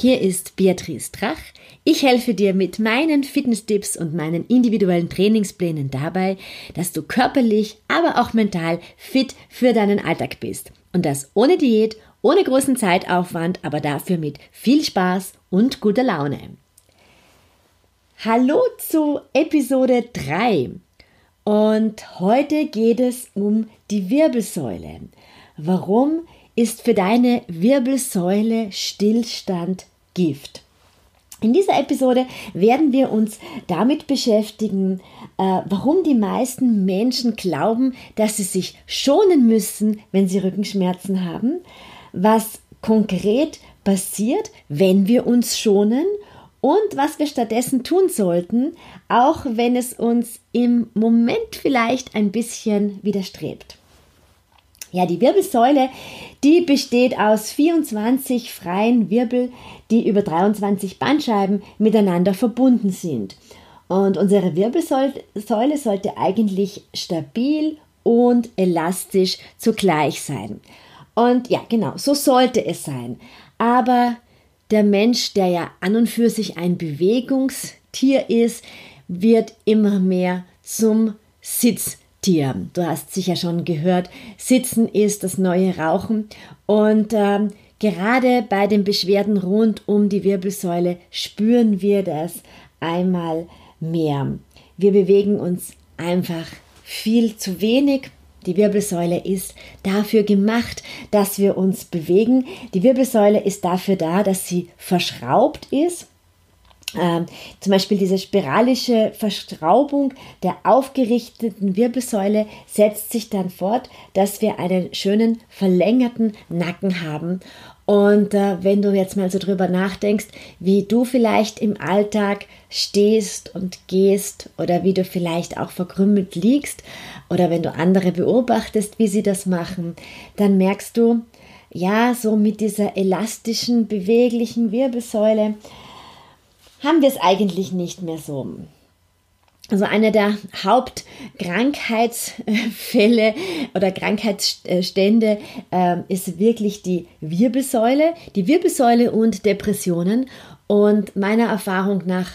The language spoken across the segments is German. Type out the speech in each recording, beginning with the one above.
Hier ist Beatrice Drach. Ich helfe dir mit meinen Fitnesstipps und meinen individuellen Trainingsplänen dabei, dass du körperlich, aber auch mental fit für deinen Alltag bist. Und das ohne Diät, ohne großen Zeitaufwand, aber dafür mit viel Spaß und guter Laune. Hallo zu Episode 3. Und heute geht es um die Wirbelsäule. Warum ist für deine Wirbelsäule Stillstand Gift. In dieser Episode werden wir uns damit beschäftigen, äh, warum die meisten Menschen glauben, dass sie sich schonen müssen, wenn sie Rückenschmerzen haben, was konkret passiert, wenn wir uns schonen und was wir stattdessen tun sollten, auch wenn es uns im Moment vielleicht ein bisschen widerstrebt. Ja, die Wirbelsäule, die besteht aus 24 freien Wirbel, die über 23 Bandscheiben miteinander verbunden sind. Und unsere Wirbelsäule sollte eigentlich stabil und elastisch zugleich sein. Und ja, genau, so sollte es sein. Aber der Mensch, der ja an und für sich ein Bewegungstier ist, wird immer mehr zum Sitz Tier. Du hast sicher schon gehört, Sitzen ist das neue Rauchen und ähm, gerade bei den Beschwerden rund um die Wirbelsäule spüren wir das einmal mehr. Wir bewegen uns einfach viel zu wenig. Die Wirbelsäule ist dafür gemacht, dass wir uns bewegen. Die Wirbelsäule ist dafür da, dass sie verschraubt ist ähm, zum Beispiel diese spiralische Verstraubung der aufgerichteten Wirbelsäule setzt sich dann fort, dass wir einen schönen verlängerten Nacken haben. Und äh, wenn du jetzt mal so drüber nachdenkst, wie du vielleicht im Alltag stehst und gehst oder wie du vielleicht auch verkrümmelt liegst oder wenn du andere beobachtest, wie sie das machen, dann merkst du, ja, so mit dieser elastischen, beweglichen Wirbelsäule, haben wir es eigentlich nicht mehr so. Also einer der Hauptkrankheitsfälle oder Krankheitsstände äh, ist wirklich die Wirbelsäule, die Wirbelsäule und Depressionen. Und meiner Erfahrung nach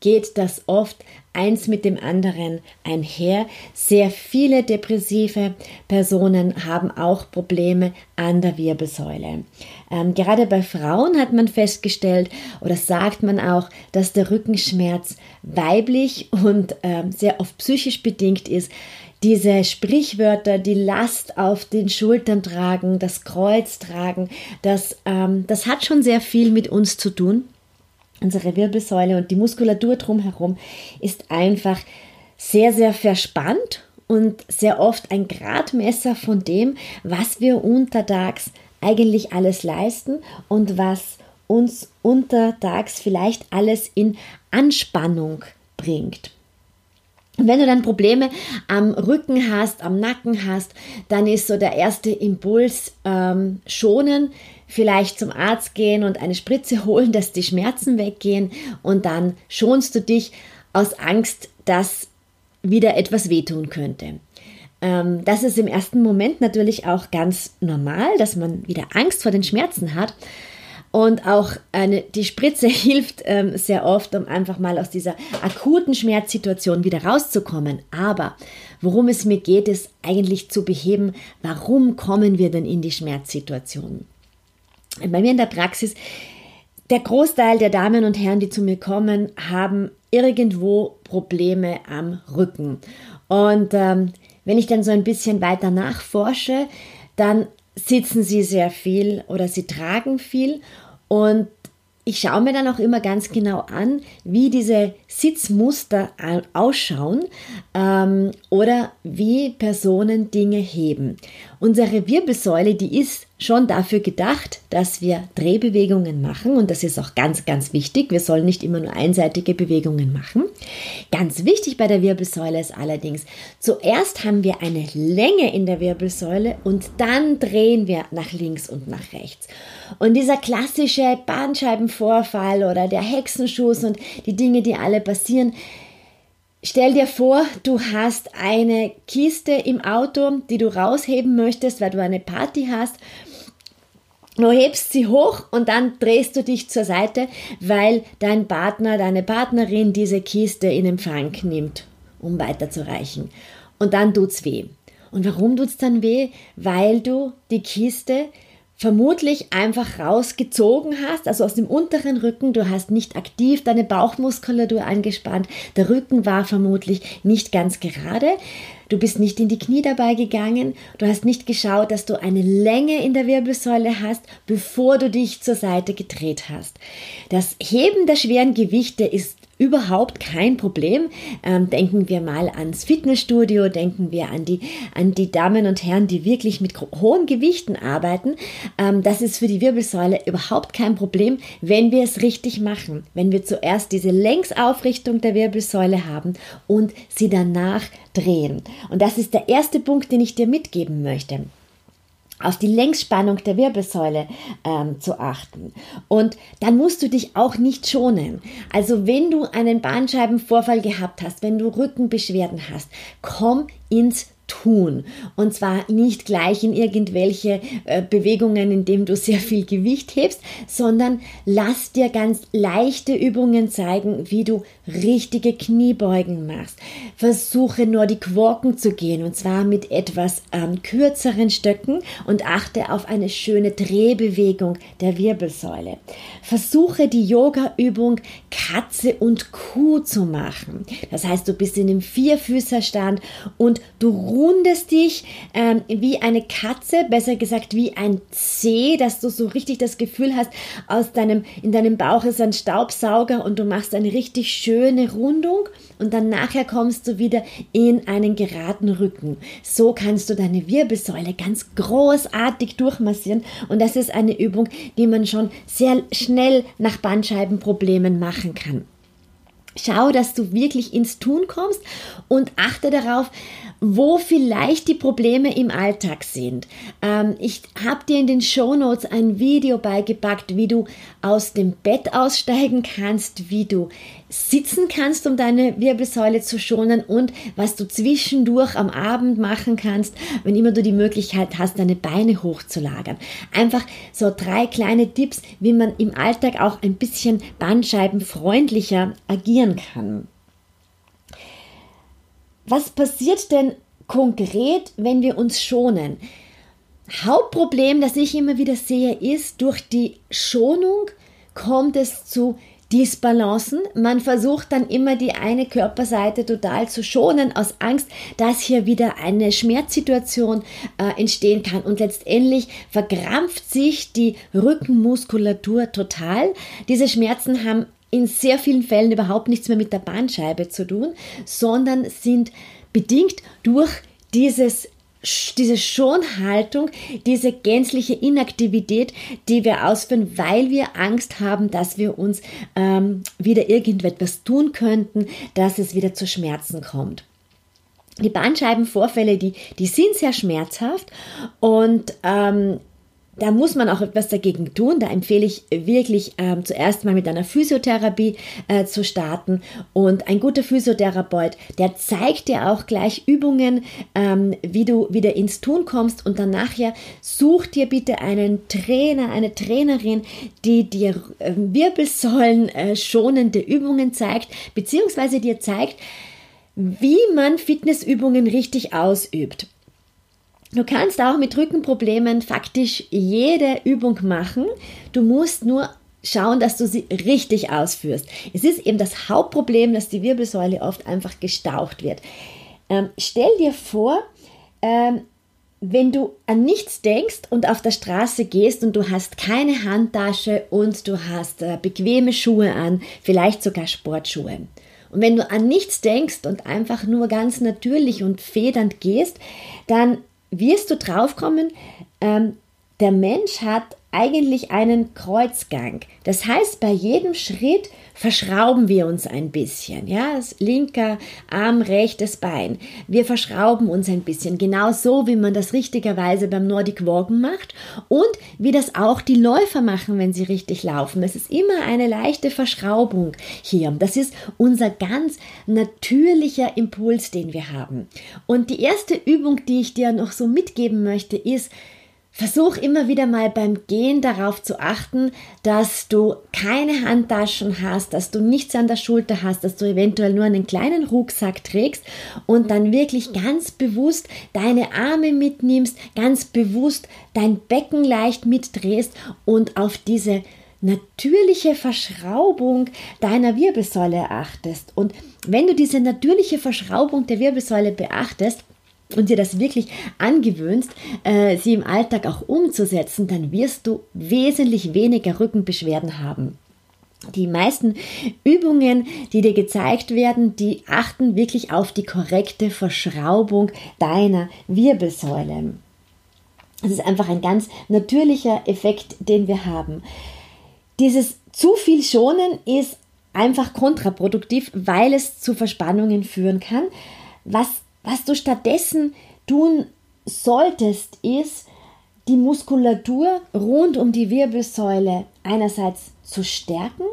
geht das oft eins mit dem anderen einher. Sehr viele depressive Personen haben auch Probleme an der Wirbelsäule. Ähm, gerade bei Frauen hat man festgestellt oder sagt man auch, dass der Rückenschmerz weiblich und ähm, sehr oft psychisch bedingt ist. Diese Sprichwörter, die Last auf den Schultern tragen, das Kreuz tragen, das, ähm, das hat schon sehr viel mit uns zu tun unsere Wirbelsäule und die Muskulatur drumherum ist einfach sehr, sehr verspannt und sehr oft ein Gradmesser von dem, was wir untertags eigentlich alles leisten und was uns untertags vielleicht alles in Anspannung bringt. Und wenn du dann Probleme am Rücken hast, am Nacken hast, dann ist so der erste Impuls ähm, schonen, vielleicht zum Arzt gehen und eine Spritze holen, dass die Schmerzen weggehen und dann schonst du dich aus Angst, dass wieder etwas wehtun könnte. Ähm, das ist im ersten Moment natürlich auch ganz normal, dass man wieder Angst vor den Schmerzen hat. Und auch eine, die Spritze hilft ähm, sehr oft, um einfach mal aus dieser akuten Schmerzsituation wieder rauszukommen. Aber worum es mir geht, ist eigentlich zu beheben, warum kommen wir denn in die Schmerzsituation? bei mir in der Praxis, der Großteil der Damen und Herren, die zu mir kommen, haben irgendwo Probleme am Rücken. Und ähm, wenn ich dann so ein bisschen weiter nachforsche, dann sitzen sie sehr viel oder sie tragen viel und ich schaue mir dann auch immer ganz genau an, wie diese Sitzmuster ausschauen ähm, oder wie Personen Dinge heben. Unsere Wirbelsäule, die ist schon dafür gedacht, dass wir Drehbewegungen machen und das ist auch ganz, ganz wichtig. Wir sollen nicht immer nur einseitige Bewegungen machen. Ganz wichtig bei der Wirbelsäule ist allerdings, zuerst haben wir eine Länge in der Wirbelsäule und dann drehen wir nach links und nach rechts. Und dieser klassische Bandscheibenvorfall oder der Hexenschuss und die Dinge, die alle passieren, Stell dir vor, du hast eine Kiste im Auto, die du rausheben möchtest, weil du eine Party hast Du hebst sie hoch und dann drehst du dich zur Seite, weil dein Partner, deine Partnerin diese Kiste in Empfang nimmt, um weiterzureichen. Und dann tut's weh. Und warum tut's dann weh? Weil du die Kiste vermutlich einfach rausgezogen hast, also aus dem unteren Rücken. Du hast nicht aktiv deine Bauchmuskulatur angespannt. Der Rücken war vermutlich nicht ganz gerade. Du bist nicht in die Knie dabei gegangen. Du hast nicht geschaut, dass du eine Länge in der Wirbelsäule hast, bevor du dich zur Seite gedreht hast. Das Heben der schweren Gewichte ist überhaupt kein Problem. Ähm, denken wir mal ans Fitnessstudio, denken wir an die, an die Damen und Herren, die wirklich mit hohen Gewichten arbeiten. Ähm, das ist für die Wirbelsäule überhaupt kein Problem, wenn wir es richtig machen. Wenn wir zuerst diese Längsaufrichtung der Wirbelsäule haben und sie danach drehen. Und das ist der erste Punkt, den ich dir mitgeben möchte auf die Längsspannung der Wirbelsäule ähm, zu achten. Und dann musst du dich auch nicht schonen. Also wenn du einen Bandscheibenvorfall gehabt hast, wenn du Rückenbeschwerden hast, komm ins tun. Und zwar nicht gleich in irgendwelche äh, Bewegungen, indem du sehr viel Gewicht hebst, sondern lass dir ganz leichte Übungen zeigen, wie du richtige Kniebeugen machst. Versuche nur die Walken zu gehen und zwar mit etwas ähm, kürzeren Stöcken und achte auf eine schöne Drehbewegung der Wirbelsäule. Versuche die Yoga-Übung Katze und Kuh zu machen. Das heißt, du bist in dem Vierfüßerstand und du rundest dich ähm, wie eine Katze, besser gesagt wie ein C, dass du so richtig das Gefühl hast, aus deinem, in deinem Bauch ist ein Staubsauger und du machst eine richtig schöne Rundung und dann nachher kommst du wieder in einen geraden Rücken. So kannst du deine Wirbelsäule ganz großartig durchmassieren und das ist eine Übung, die man schon sehr schnell nach Bandscheibenproblemen machen kann. Schau, dass du wirklich ins Tun kommst und achte darauf, wo vielleicht die Probleme im Alltag sind. Ähm, ich habe dir in den Show Notes ein Video beigepackt, wie du aus dem Bett aussteigen kannst, wie du sitzen kannst, um deine Wirbelsäule zu schonen und was du zwischendurch am Abend machen kannst, wenn immer du die Möglichkeit hast, deine Beine hochzulagern. Einfach so drei kleine Tipps, wie man im Alltag auch ein bisschen bandscheibenfreundlicher agieren kann. Was passiert denn konkret, wenn wir uns schonen? Hauptproblem, das ich immer wieder sehe, ist, durch die Schonung kommt es zu Disbalancen. Man versucht dann immer die eine Körperseite total zu schonen aus Angst, dass hier wieder eine Schmerzsituation äh, entstehen kann. Und letztendlich verkrampft sich die Rückenmuskulatur total. Diese Schmerzen haben in sehr vielen Fällen überhaupt nichts mehr mit der Bandscheibe zu tun, sondern sind bedingt durch dieses diese Schonhaltung, diese gänzliche Inaktivität, die wir ausführen, weil wir Angst haben, dass wir uns ähm, wieder irgendetwas tun könnten, dass es wieder zu Schmerzen kommt. Die Bandscheibenvorfälle, die, die sind sehr schmerzhaft und ähm, da muss man auch etwas dagegen tun. Da empfehle ich wirklich ähm, zuerst mal mit einer Physiotherapie äh, zu starten. Und ein guter Physiotherapeut, der zeigt dir auch gleich Übungen, ähm, wie du wieder ins Tun kommst. Und dann nachher such dir bitte einen Trainer, eine Trainerin, die dir äh, Wirbelsäulen äh, schonende Übungen zeigt, beziehungsweise dir zeigt, wie man Fitnessübungen richtig ausübt. Du kannst auch mit Rückenproblemen faktisch jede Übung machen. Du musst nur schauen, dass du sie richtig ausführst. Es ist eben das Hauptproblem, dass die Wirbelsäule oft einfach gestaucht wird. Ähm, stell dir vor, ähm, wenn du an nichts denkst und auf der Straße gehst und du hast keine Handtasche und du hast äh, bequeme Schuhe an, vielleicht sogar Sportschuhe. Und wenn du an nichts denkst und einfach nur ganz natürlich und federnd gehst, dann wirst du draufkommen, ähm, der Mensch hat eigentlich einen Kreuzgang. Das heißt, bei jedem Schritt verschrauben wir uns ein bisschen. Ja, linker Arm, rechtes Bein. Wir verschrauben uns ein bisschen. Genau so, wie man das richtigerweise beim Nordic Walken macht und wie das auch die Läufer machen, wenn sie richtig laufen. Es ist immer eine leichte Verschraubung hier. Das ist unser ganz natürlicher Impuls, den wir haben. Und die erste Übung, die ich dir noch so mitgeben möchte, ist, Versuch immer wieder mal beim Gehen darauf zu achten, dass du keine Handtaschen hast, dass du nichts an der Schulter hast, dass du eventuell nur einen kleinen Rucksack trägst und dann wirklich ganz bewusst deine Arme mitnimmst, ganz bewusst dein Becken leicht mitdrehst und auf diese natürliche Verschraubung deiner Wirbelsäule achtest. Und wenn du diese natürliche Verschraubung der Wirbelsäule beachtest, und dir das wirklich angewöhnst, äh, sie im Alltag auch umzusetzen, dann wirst du wesentlich weniger Rückenbeschwerden haben. Die meisten Übungen, die dir gezeigt werden, die achten wirklich auf die korrekte Verschraubung deiner Wirbelsäule. Das ist einfach ein ganz natürlicher Effekt, den wir haben. Dieses zu viel Schonen ist einfach kontraproduktiv, weil es zu Verspannungen führen kann. Was was du stattdessen tun solltest, ist, die Muskulatur rund um die Wirbelsäule einerseits zu stärken,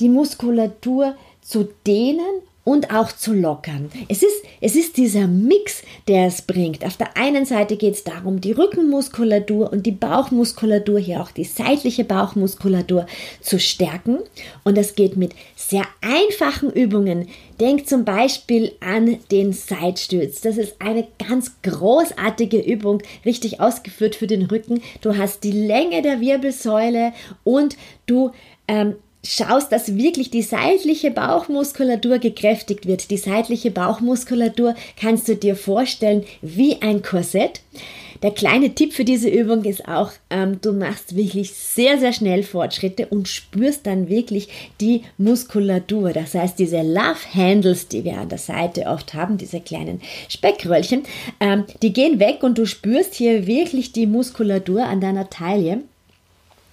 die Muskulatur zu dehnen und auch zu lockern. Es ist, es ist dieser Mix, der es bringt. Auf der einen Seite geht es darum, die Rückenmuskulatur und die Bauchmuskulatur, hier auch die seitliche Bauchmuskulatur zu stärken. Und das geht mit sehr einfachen Übungen. Denk zum Beispiel an den Seitstütz. Das ist eine ganz großartige Übung, richtig ausgeführt für den Rücken. Du hast die Länge der Wirbelsäule und du ähm, schaust, dass wirklich die seitliche Bauchmuskulatur gekräftigt wird. Die seitliche Bauchmuskulatur kannst du dir vorstellen wie ein Korsett. Der kleine Tipp für diese Übung ist auch, ähm, du machst wirklich sehr, sehr schnell Fortschritte und spürst dann wirklich die Muskulatur. Das heißt, diese Love Handles, die wir an der Seite oft haben, diese kleinen Speckröllchen, ähm, die gehen weg und du spürst hier wirklich die Muskulatur an deiner Taille.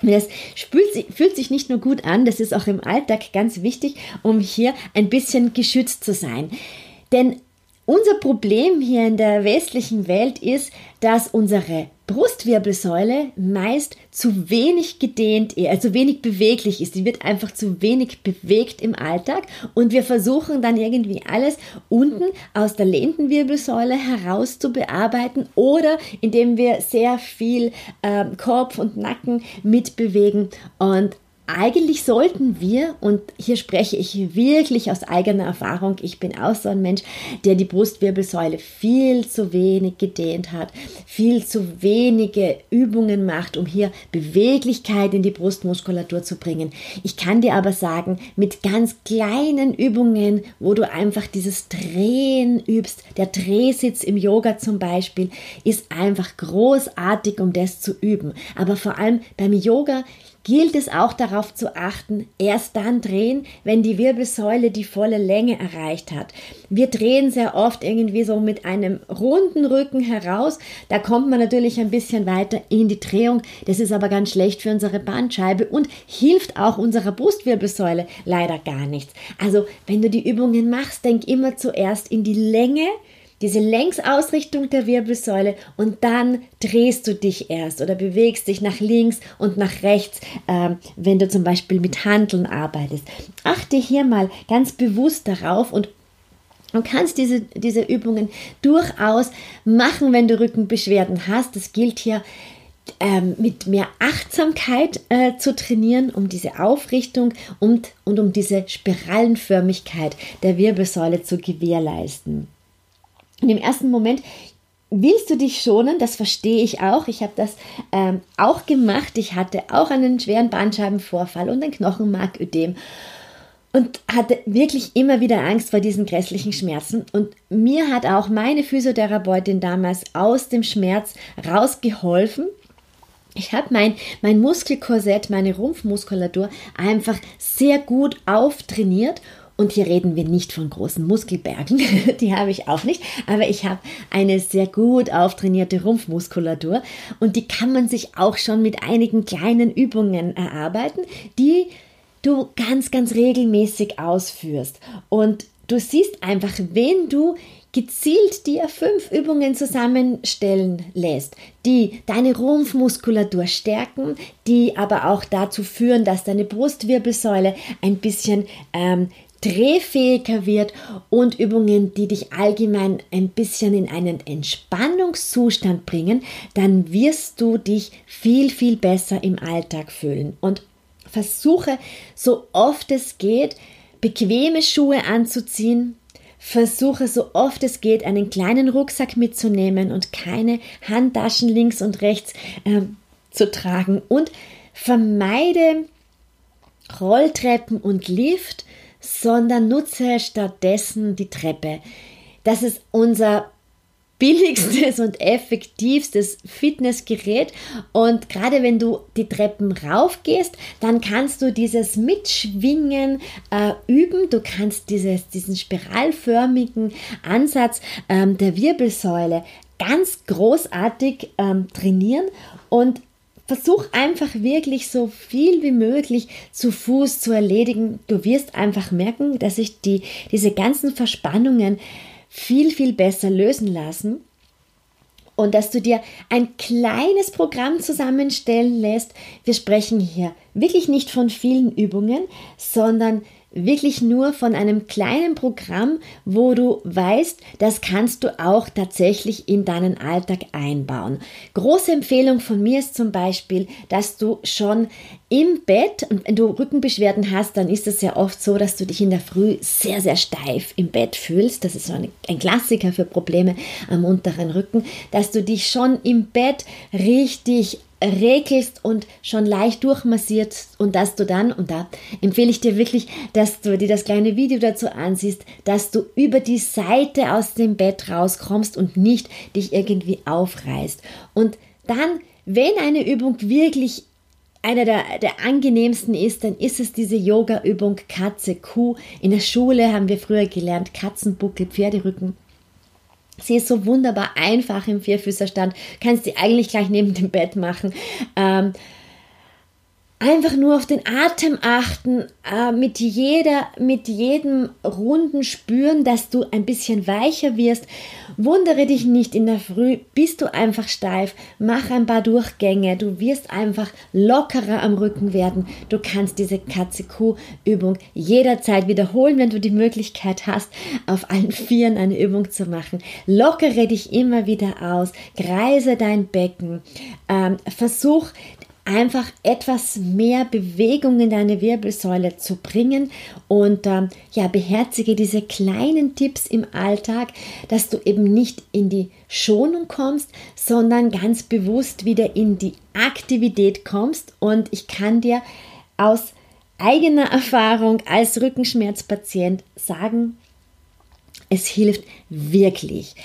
Das fühlt, fühlt sich nicht nur gut an, das ist auch im Alltag ganz wichtig, um hier ein bisschen geschützt zu sein. Denn unser Problem hier in der westlichen Welt ist, dass unsere Brustwirbelsäule meist zu wenig gedehnt, also wenig beweglich ist. Die wird einfach zu wenig bewegt im Alltag und wir versuchen dann irgendwie alles unten aus der Lendenwirbelsäule heraus zu bearbeiten oder indem wir sehr viel äh, Kopf und Nacken mitbewegen und eigentlich sollten wir, und hier spreche ich wirklich aus eigener Erfahrung, ich bin auch so ein Mensch, der die Brustwirbelsäule viel zu wenig gedehnt hat, viel zu wenige Übungen macht, um hier Beweglichkeit in die Brustmuskulatur zu bringen. Ich kann dir aber sagen, mit ganz kleinen Übungen, wo du einfach dieses Drehen übst, der Drehsitz im Yoga zum Beispiel, ist einfach großartig, um das zu üben. Aber vor allem beim Yoga gilt es auch darauf zu achten, erst dann drehen, wenn die Wirbelsäule die volle Länge erreicht hat. Wir drehen sehr oft irgendwie so mit einem runden Rücken heraus. Da kommt man natürlich ein bisschen weiter in die Drehung. Das ist aber ganz schlecht für unsere Bandscheibe und hilft auch unserer Brustwirbelsäule leider gar nichts. Also, wenn du die Übungen machst, denk immer zuerst in die Länge diese Längsausrichtung der Wirbelsäule und dann drehst du dich erst oder bewegst dich nach links und nach rechts, äh, wenn du zum Beispiel mit Handeln arbeitest. Achte hier mal ganz bewusst darauf und Du kannst diese, diese Übungen durchaus machen, wenn du Rückenbeschwerden hast. Das gilt hier ähm, mit mehr Achtsamkeit äh, zu trainieren, um diese Aufrichtung und, und um diese Spiralenförmigkeit der Wirbelsäule zu gewährleisten. Und im ersten Moment willst du dich schonen, das verstehe ich auch. Ich habe das ähm, auch gemacht. Ich hatte auch einen schweren Bandscheibenvorfall und ein Knochenmarködem und hatte wirklich immer wieder Angst vor diesen grässlichen Schmerzen. Und mir hat auch meine Physiotherapeutin damals aus dem Schmerz rausgeholfen. Ich habe mein, mein Muskelkorsett, meine Rumpfmuskulatur einfach sehr gut auftrainiert Und hier reden wir nicht von großen Muskelbergen, die habe ich auch nicht, aber ich habe eine sehr gut auftrainierte Rumpfmuskulatur und die kann man sich auch schon mit einigen kleinen Übungen erarbeiten, die du ganz, ganz regelmäßig ausführst. Und du siehst einfach, wenn du gezielt dir fünf Übungen zusammenstellen lässt, die deine Rumpfmuskulatur stärken, die aber auch dazu führen, dass deine Brustwirbelsäule ein bisschen ähm, drehfähiger wird und Übungen, die dich allgemein ein bisschen in einen Entspannungszustand bringen, dann wirst du dich viel, viel besser im Alltag fühlen. Und versuche so oft es geht, bequeme Schuhe anzuziehen, Versuche so oft es geht, einen kleinen Rucksack mitzunehmen und keine Handtaschen links und rechts äh, zu tragen. Und vermeide Rolltreppen und Lift, sondern nutze stattdessen die Treppe. Das ist unser billigstes und effektivstes Fitnessgerät. Und gerade wenn du die Treppen raufgehst, dann kannst du dieses Mitschwingen äh, üben. Du kannst dieses, diesen spiralförmigen Ansatz ähm, der Wirbelsäule ganz großartig ähm, trainieren und Versuch einfach wirklich so viel wie möglich zu Fuß zu erledigen. Du wirst einfach merken, dass sich die, diese ganzen Verspannungen viel, viel besser lösen lassen und dass du dir ein kleines Programm zusammenstellen lässt. Wir sprechen hier wirklich nicht von vielen Übungen, sondern wirklich nur von einem kleinen Programm, wo du weißt, das kannst du auch tatsächlich in deinen Alltag einbauen. Große Empfehlung von mir ist zum Beispiel, dass du schon im Bett, und wenn du Rückenbeschwerden hast, dann ist es ja oft so, dass du dich in der Früh sehr, sehr steif im Bett fühlst. Das ist so ein, Klassiker für Probleme am unteren Rücken, dass du dich schon im Bett richtig regelst und schon leicht durchmassiert und dass du dann, und da empfehle ich dir wirklich, dass du dir das kleine Video dazu ansiehst, dass du über die Seite aus dem Bett rauskommst und nicht dich irgendwie aufreißt. Und dann, wenn eine Übung wirklich einer der, der angenehmsten ist, dann ist es diese Yoga-Übung Katze Kuh. In der Schule haben wir früher gelernt Katzenbuckel, Pferderücken. Sie ist so wunderbar einfach im Vierfüßerstand. Kannst sie eigentlich gleich neben dem Bett machen. Ähm, einfach nur auf den Atem achten, äh, mit, jeder, mit jedem Runden spüren, dass du ein bisschen weicher wirst. Wundere dich nicht in der Früh, bist du einfach steif, mach ein paar Durchgänge, du wirst einfach lockerer am Rücken werden. Du kannst diese Katze-Kuh-Übung jederzeit wiederholen, wenn du die Möglichkeit hast, auf allen Vieren eine Übung zu machen. Lockere dich immer wieder aus, kreise dein Becken, ähm, versuch einfach etwas mehr Bewegung in deine Wirbelsäule zu bringen und ähm, ja, beherzige diese kleinen Tipps im Alltag, dass du eben nicht in die Schonung kommst, sondern ganz bewusst wieder in die Aktivität kommst und ich kann dir aus eigener Erfahrung als Rückenschmerzpatient sagen, es hilft wirklich.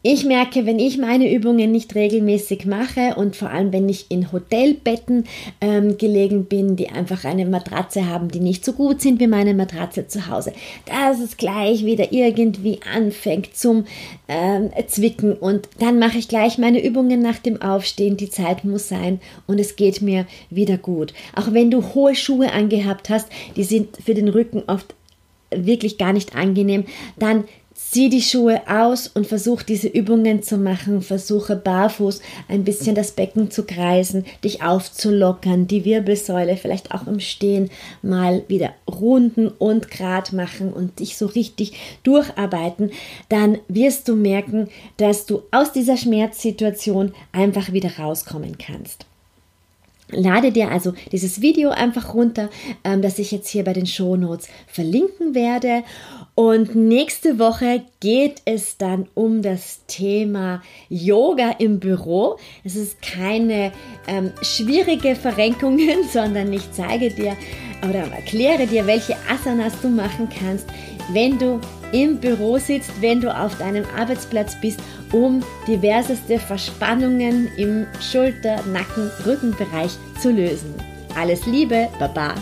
Ich merke, wenn ich meine Übungen nicht regelmäßig mache und vor allem, wenn ich in Hotelbetten ähm, gelegen bin, die einfach eine Matratze haben, die nicht so gut sind wie meine Matratze zu Hause, dass es gleich wieder irgendwie anfängt zum ähm, Zwicken und dann mache ich gleich meine Übungen nach dem Aufstehen. Die Zeit muss sein und es geht mir wieder gut. Auch wenn du hohe Schuhe angehabt hast, die sind für den Rücken oft wirklich gar nicht angenehm, dann Zieh die Schuhe aus und versuch diese Übungen zu machen. Versuche barfuß ein bisschen das Becken zu kreisen, dich aufzulockern, die Wirbelsäule vielleicht auch im Stehen mal wieder runden und grad machen und dich so richtig durcharbeiten. Dann wirst du merken, dass du aus dieser Schmerzsituation einfach wieder rauskommen kannst. Lade dir also dieses Video einfach runter, ähm, das ich jetzt hier bei den Show Notes verlinken werde. Und nächste Woche geht es dann um das Thema Yoga im Büro. Es ist keine ähm, schwierige Verrenkungen, sondern ich zeige dir oder erkläre dir, welche Asanas du machen kannst, wenn du im Büro sitzt, wenn du auf deinem Arbeitsplatz bist, um diverseste Verspannungen im Schulter-, Nacken-, Rückenbereich zu lösen. Alles Liebe, Baba!